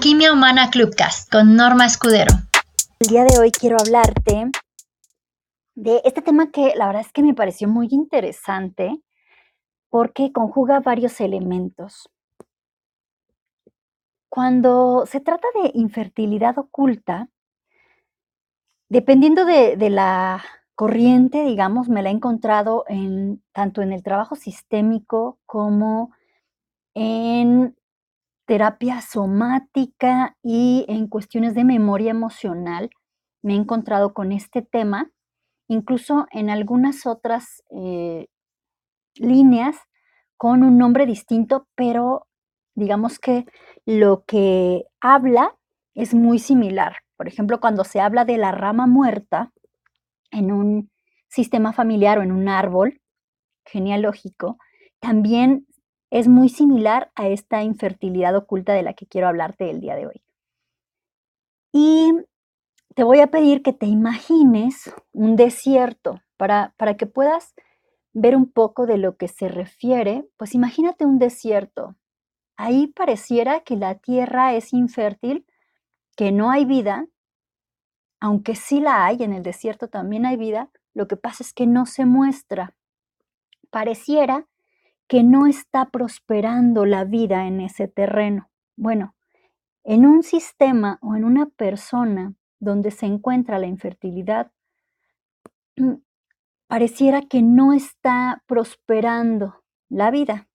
Alquimia Humana Clubcast con Norma Escudero. El día de hoy quiero hablarte de este tema que la verdad es que me pareció muy interesante porque conjuga varios elementos. Cuando se trata de infertilidad oculta, dependiendo de, de la corriente, digamos, me la he encontrado en tanto en el trabajo sistémico como en terapia somática y en cuestiones de memoria emocional. Me he encontrado con este tema, incluso en algunas otras eh, líneas con un nombre distinto, pero digamos que lo que habla es muy similar. Por ejemplo, cuando se habla de la rama muerta en un sistema familiar o en un árbol genealógico, también es muy similar a esta infertilidad oculta de la que quiero hablarte el día de hoy. Y te voy a pedir que te imagines un desierto para, para que puedas ver un poco de lo que se refiere. Pues imagínate un desierto. Ahí pareciera que la tierra es infértil, que no hay vida, aunque sí la hay, en el desierto también hay vida, lo que pasa es que no se muestra. Pareciera que no está prosperando la vida en ese terreno. Bueno, en un sistema o en una persona donde se encuentra la infertilidad, pareciera que no está prosperando la vida.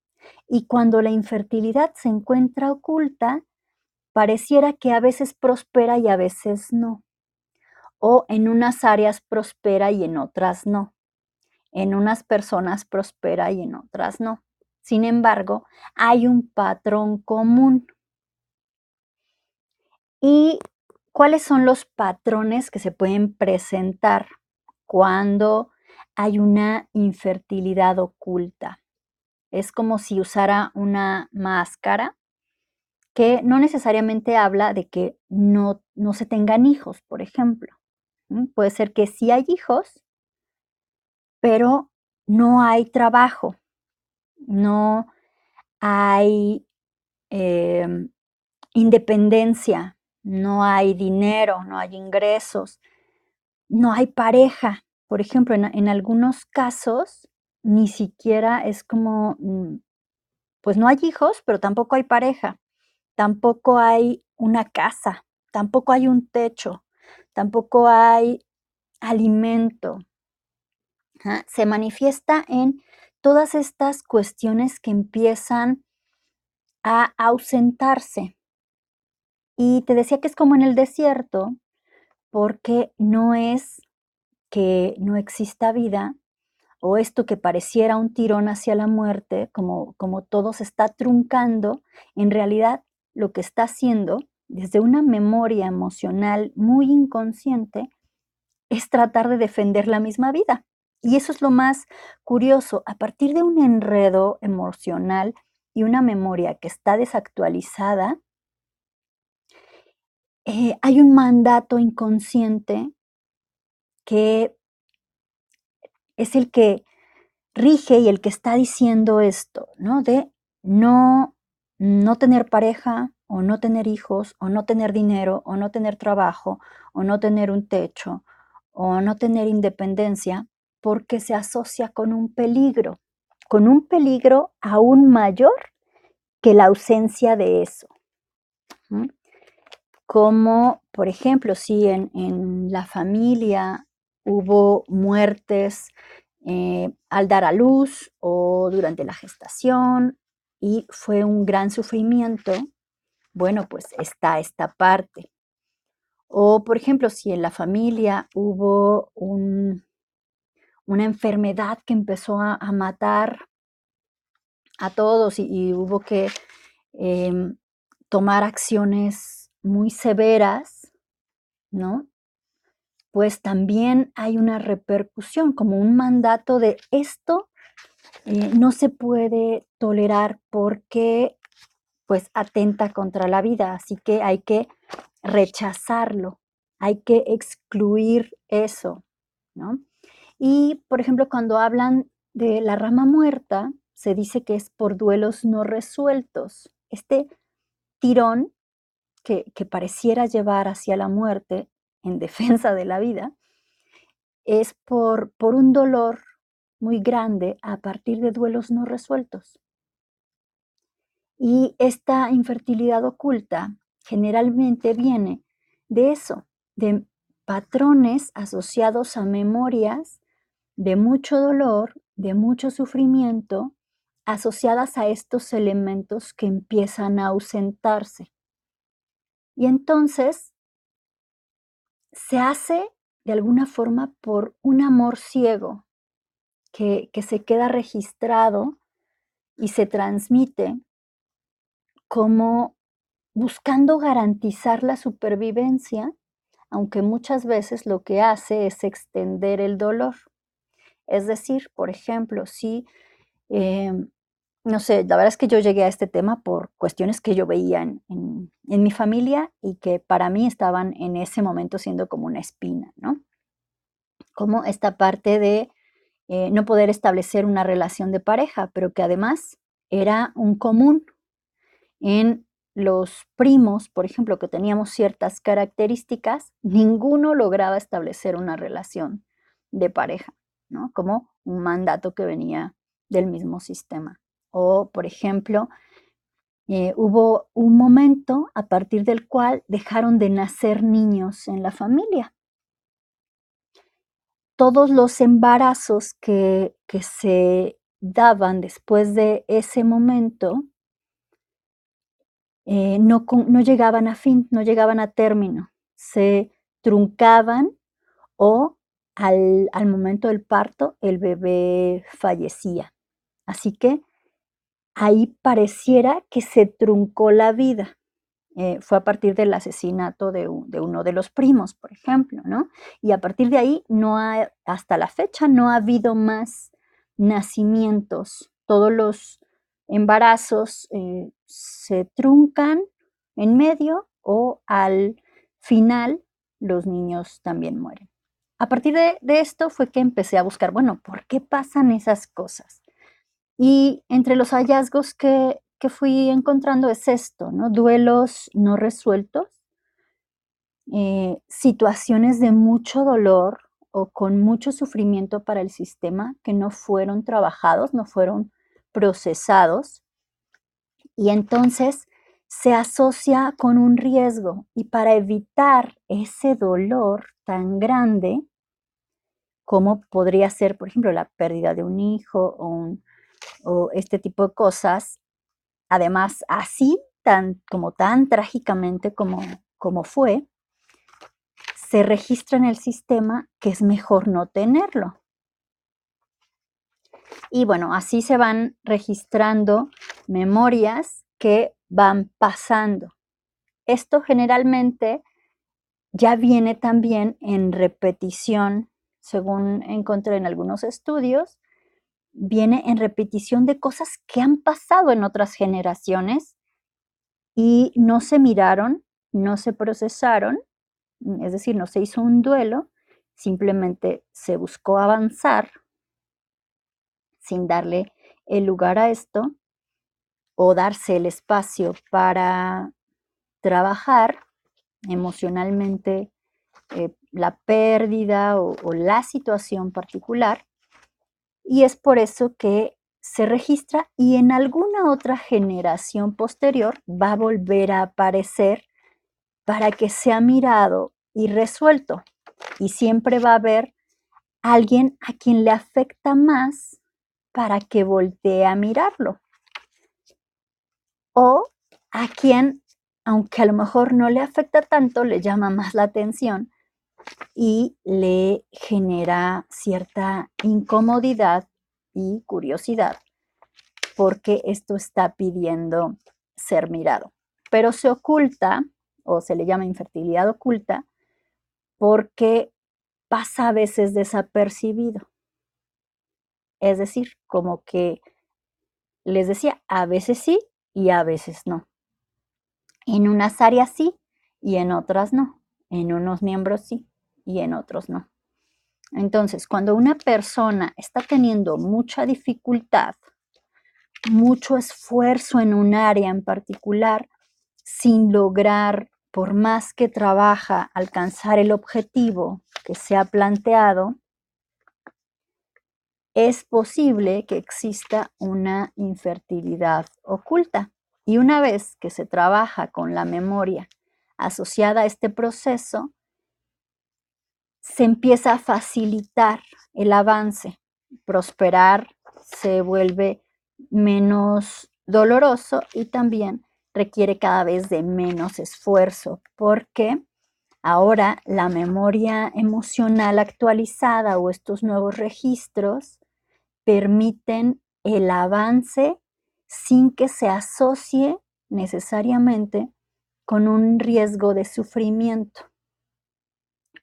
Y cuando la infertilidad se encuentra oculta, pareciera que a veces prospera y a veces no. O en unas áreas prospera y en otras no. En unas personas prospera y en otras no. Sin embargo, hay un patrón común. ¿Y cuáles son los patrones que se pueden presentar cuando hay una infertilidad oculta? Es como si usara una máscara que no necesariamente habla de que no, no se tengan hijos, por ejemplo. Puede ser que sí hay hijos, pero no hay trabajo, no hay em, independencia, no hay dinero, no hay ingresos, no hay pareja. Por ejemplo, en, algunos casos ni siquiera es como, mm, pues no hay hijos, pero tampoco hay pareja, tampoco hay una casa, tampoco hay un techo, tampoco hay alimento. Se manifiesta en todas estas cuestiones que empiezan a ausentarse. Y te decía que es como en el desierto, porque no es que no exista vida o esto que pareciera un tirón hacia la muerte, como, como todo se está truncando, en realidad lo que está haciendo desde una memoria emocional muy inconsciente es tratar de defender la misma vida. Y eso es lo más curioso. A partir de un enredo emocional y una memoria que está desactualizada, eh, hay un mandato inconsciente que es el que rige y el que está diciendo esto, ¿no? De no, no tener pareja o no tener hijos o no tener dinero o no tener trabajo o no tener un techo o no tener independencia porque se asocia con un peligro, con un peligro aún mayor que la ausencia de eso. Como, por ejemplo, si en, la familia hubo muertes eh, al dar a luz o durante la gestación y fue un gran sufrimiento, bueno, pues está esta parte. O, por ejemplo, si en la familia hubo un una enfermedad que empezó a, matar a todos y, hubo que em, tomar acciones muy severas, ¿no? Pues también hay una repercusión, como un mandato de esto eh, no se puede tolerar porque pues atenta contra la vida, así que hay que rechazarlo, hay que excluir eso, ¿no? Y, por ejemplo, cuando hablan de la rama muerta, se dice que es por duelos no resueltos. Este tirón que, que pareciera llevar hacia la muerte en defensa de la vida, es por, por un dolor muy grande a partir de duelos no resueltos. Y esta infertilidad oculta generalmente viene de eso, de patrones asociados a memorias de mucho dolor, de mucho sufrimiento, asociadas a estos elementos que empiezan a ausentarse. Y entonces se hace de alguna forma por un amor ciego que, que se queda registrado y se transmite como buscando garantizar la supervivencia, aunque muchas veces lo que hace es extender el dolor. Es decir, por ejemplo, si, em, no sé, la verdad es que yo llegué a este tema por cuestiones que yo veía en, en, mi familia y que para mí estaban en ese momento siendo como una espina, ¿no? Como esta parte de eh, no poder establecer una relación de pareja, pero que además era un común en los primos, por ejemplo, que teníamos ciertas características, ninguno lograba establecer una relación de pareja, ¿no? Como un mandato que venía del mismo sistema. O, por ejemplo, eh, hubo un momento a partir del cual dejaron de nacer niños en la familia. Todos los embarazos que, que se daban después de ese momento eh, no, no llegaban a fin, no llegaban a término, se truncaban o al, momento del parto el bebé fallecía. Así que ahí pareciera que se truncó la vida. Eh, fue a partir del asesinato de, uno de los primos, por ejemplo, ¿no? Y a partir de ahí, no ha, hasta la fecha, no ha habido más nacimientos. Todos los embarazos eh, se truncan en medio o al final los niños también mueren. A partir de, esto fue que empecé a buscar, bueno, ¿por qué pasan esas cosas? Y entre los hallazgos que, fui encontrando es esto, ¿no? Duelos no resueltos, eh, situaciones de mucho dolor o con mucho sufrimiento para el sistema que no fueron trabajados, no fueron procesados y entonces se asocia con un riesgo y para evitar ese dolor tan grande como podría ser, por ejemplo, la pérdida de un hijo o, este tipo de cosas, además así tan como tan trágicamente como, como fue, se registra en el sistema que es mejor no tenerlo. Y bueno, así se van registrando memorias que van pasando. Esto generalmente ya viene también en repetición, según encontré en algunos estudios, viene en repetición de cosas que han pasado en otras generaciones y no se miraron, no se procesaron, es decir, no se hizo un duelo, simplemente se buscó avanzar sin darle el lugar a esto o darse el espacio para trabajar emocionalmente eh, la pérdida o, o la situación particular. Y es por eso que se registra y en alguna otra generación posterior va a volver a aparecer para que sea mirado y resuelto. Y siempre va a haber alguien a quien le afecta más para que voltee a mirarlo. O a quien, aunque a lo mejor no le afecta tanto, le llama más la atención y le genera cierta incomodidad y curiosidad porque esto está pidiendo ser mirado. Pero se oculta o se le llama infertilidad oculta porque pasa a veces desapercibido. Es decir, como que les decía, a veces sí y a veces no. En unas áreas sí y en otras no. En unos miembros sí y en otros no. Entonces, cuando una persona está teniendo mucha dificultad, mucho esfuerzo en un área en particular, sin lograr por más que trabaja alcanzar el objetivo que se ha planteado, es posible que exista una infertilidad oculta. Y una vez que se trabaja con la memoria asociada a este proceso, se empieza a facilitar el avance, prosperar se vuelve menos doloroso y también requiere cada vez de menos esfuerzo porque ahora la memoria emocional actualizada o estos nuevos registros permiten el avance sin que se asocie necesariamente con un riesgo de sufrimiento,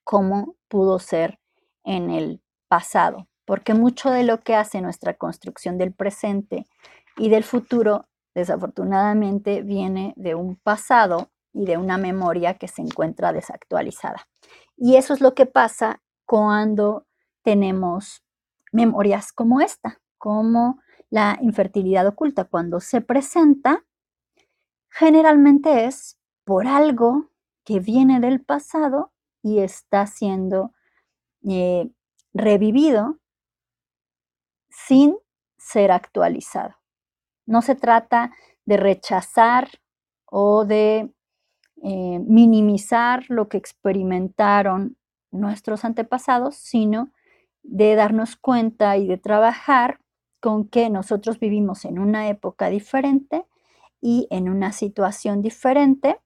como pudo ser en el pasado, porque mucho de lo que hace nuestra construcción del presente y del futuro, desafortunadamente, viene de un pasado y de una memoria que se encuentra desactualizada. Y eso es lo que pasa cuando tenemos memorias como esta, como la infertilidad oculta. Cuando se presenta, generalmente es por algo que viene del pasado y está siendo eh, revivido sin ser actualizado. No se trata de rechazar o de eh, minimizar lo que experimentaron nuestros antepasados, sino de darnos cuenta y de trabajar con que nosotros vivimos en una época diferente y en una situación diferente.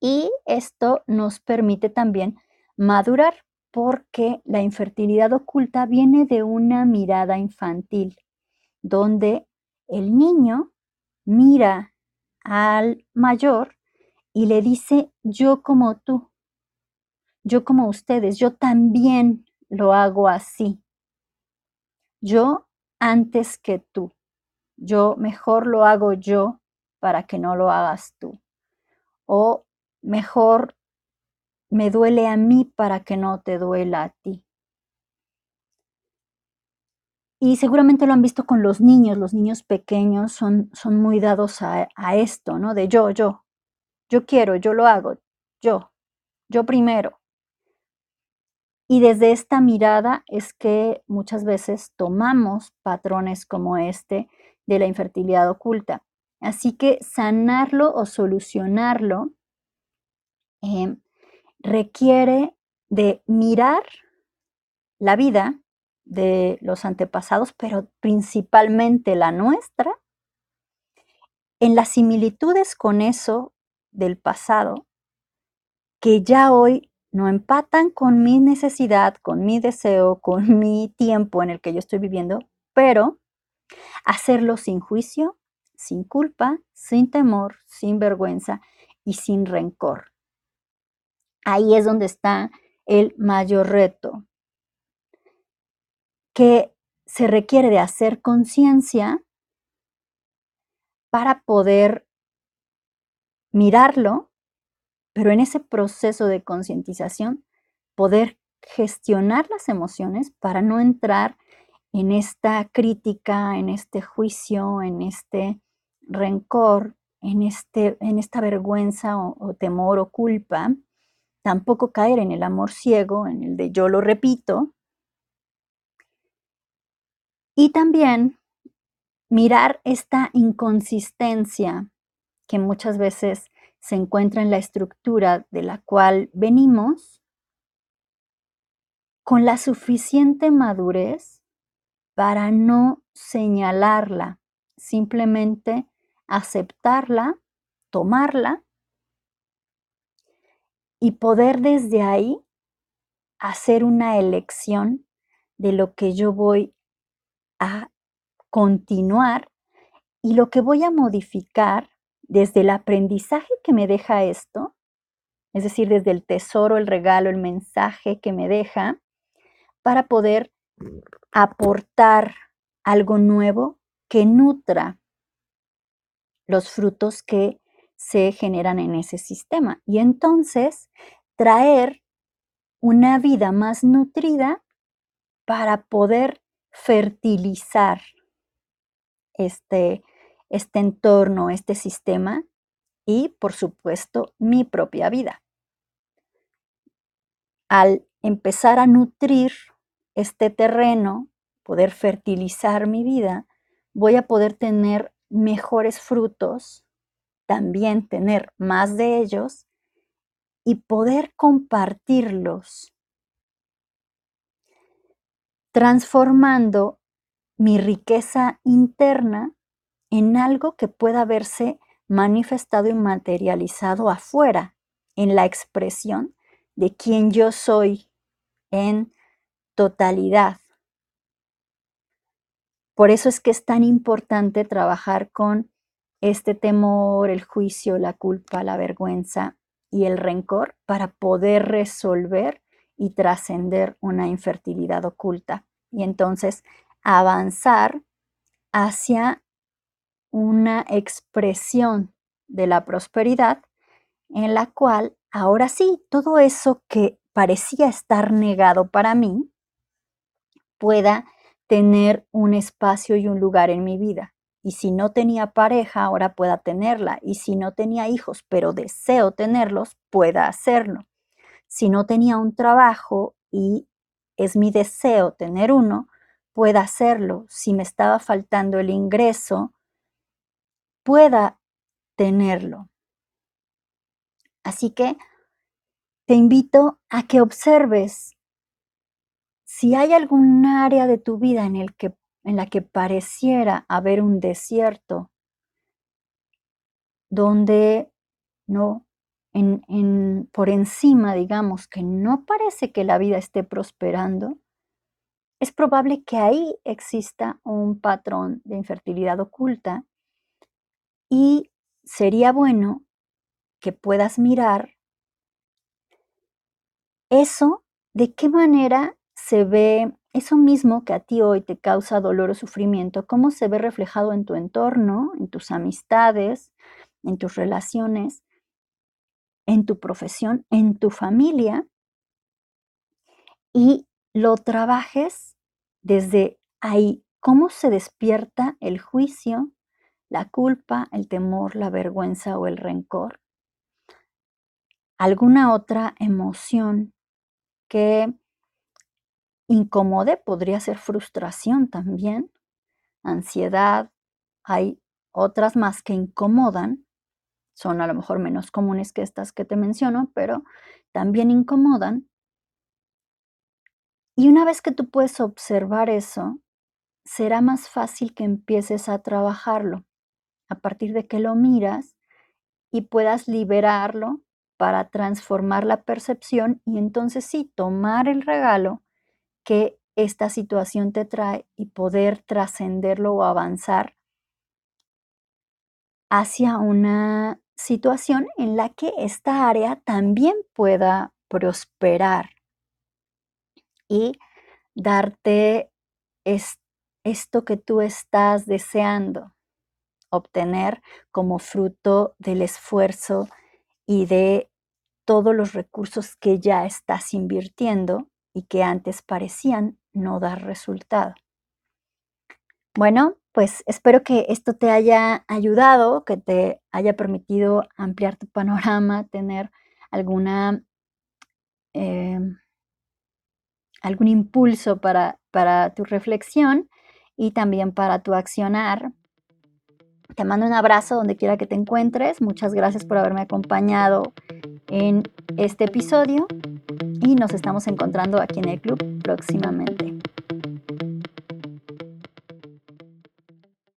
Y esto nos permite también madurar porque la infertilidad oculta viene de una mirada infantil, donde el niño mira al mayor y le dice, yo como tú, yo como ustedes, yo también lo hago así. Yo antes que tú. Yo mejor lo hago yo para que no lo hagas tú. O mejor me duele a mí para que no te duela a ti. Y seguramente lo han visto con los niños, los niños pequeños son, son muy dados a, esto, ¿no? De yo, yo, yo quiero, yo lo hago, yo, yo primero. Y desde esta mirada es que muchas veces tomamos patrones como este de la infertilidad oculta. Así que sanarlo o solucionarlo eh, requiere de mirar la vida de los antepasados, pero principalmente la nuestra, en las similitudes con eso del pasado, que ya hoy no empatan con mi necesidad, con mi deseo, con mi tiempo en el que yo estoy viviendo, pero hacerlo sin juicio, sin culpa, sin temor, sin vergüenza y sin rencor. Ahí es donde está el mayor reto, que se requiere de hacer conciencia para poder mirarlo, pero en ese proceso de concientización, poder gestionar las emociones para no entrar en esta crítica, en este juicio, en este rencor, en, este, en esta vergüenza o, o temor o culpa, tampoco caer en el amor ciego, en el de yo lo repito, y también mirar esta inconsistencia que muchas veces se encuentra en la estructura de la cual venimos, con la suficiente madurez para no señalarla, simplemente aceptarla, tomarla y poder desde ahí hacer una elección de lo que yo voy a continuar y lo que voy a modificar desde el aprendizaje que me deja esto, es decir, desde el tesoro, el regalo, el mensaje que me deja, para poder aportar algo nuevo que nutra los frutos que se generan en ese sistema. Y entonces traer una vida más nutrida para poder fertilizar este, este entorno, este sistema, y, por supuesto, mi propia vida. Al empezar a nutrir este terreno, poder fertilizar mi vida, voy a poder tener mejores frutos, también tener más de ellos y poder compartirlos, transformando mi riqueza interna en algo que pueda verse manifestado y materializado afuera, en la expresión de quien yo soy en totalidad. Por eso es que es tan importante trabajar con este temor, el juicio, la culpa, la vergüenza y el rencor para poder resolver y trascender una infertilidad oculta y entonces avanzar hacia una expresión de la prosperidad en la cual ahora sí, todo eso que parecía estar negado para mí pueda tener un espacio y un lugar en mi vida. Y si no tenía pareja, ahora pueda tenerla. Y si no tenía hijos, pero deseo tenerlos, pueda hacerlo. Si no tenía un trabajo y es mi deseo tener uno, pueda hacerlo. Si me estaba faltando el ingreso, pueda tenerlo. Así que te invito a que observes si hay algún área de tu vida en, el que, en la que pareciera haber un desierto, donde no, en, por encima, digamos, que no parece que la vida esté prosperando, es probable que ahí exista un patrón de infertilidad oculta y sería bueno que puedas mirar eso, de qué manera se ve eso mismo que a ti hoy te causa dolor o sufrimiento, cómo se ve reflejado en tu entorno, en tus amistades, en tus relaciones, en tu profesión, en tu familia, y lo trabajes desde ahí, cómo se despierta el juicio, la culpa, el temor, la vergüenza o el rencor. Alguna otra emoción que incomode podría ser frustración también, ansiedad. Hay otras más que incomodan, son a lo mejor menos comunes que estas que te menciono, pero también incomodan. Y una vez que tú puedes observar eso, será más fácil que empieces a trabajarlo a partir de que lo miras y puedas liberarlo para transformar la percepción y entonces sí, tomar el regalo que esta situación te trae y poder trascenderlo o avanzar hacia una situación en la que esta área también pueda prosperar y darte esto que tú estás deseando obtener como fruto del esfuerzo y de todos los recursos que ya estás invirtiendo y que antes parecían no dar resultado. Bueno, pues espero que esto te haya ayudado, que te haya permitido ampliar tu panorama, tener alguna, em, algún impulso para, para tu reflexión y también para tu accionar. Te mando un abrazo donde quiera que te encuentres. Muchas gracias por haberme acompañado en este episodio y nos estamos encontrando aquí en el club próximamente.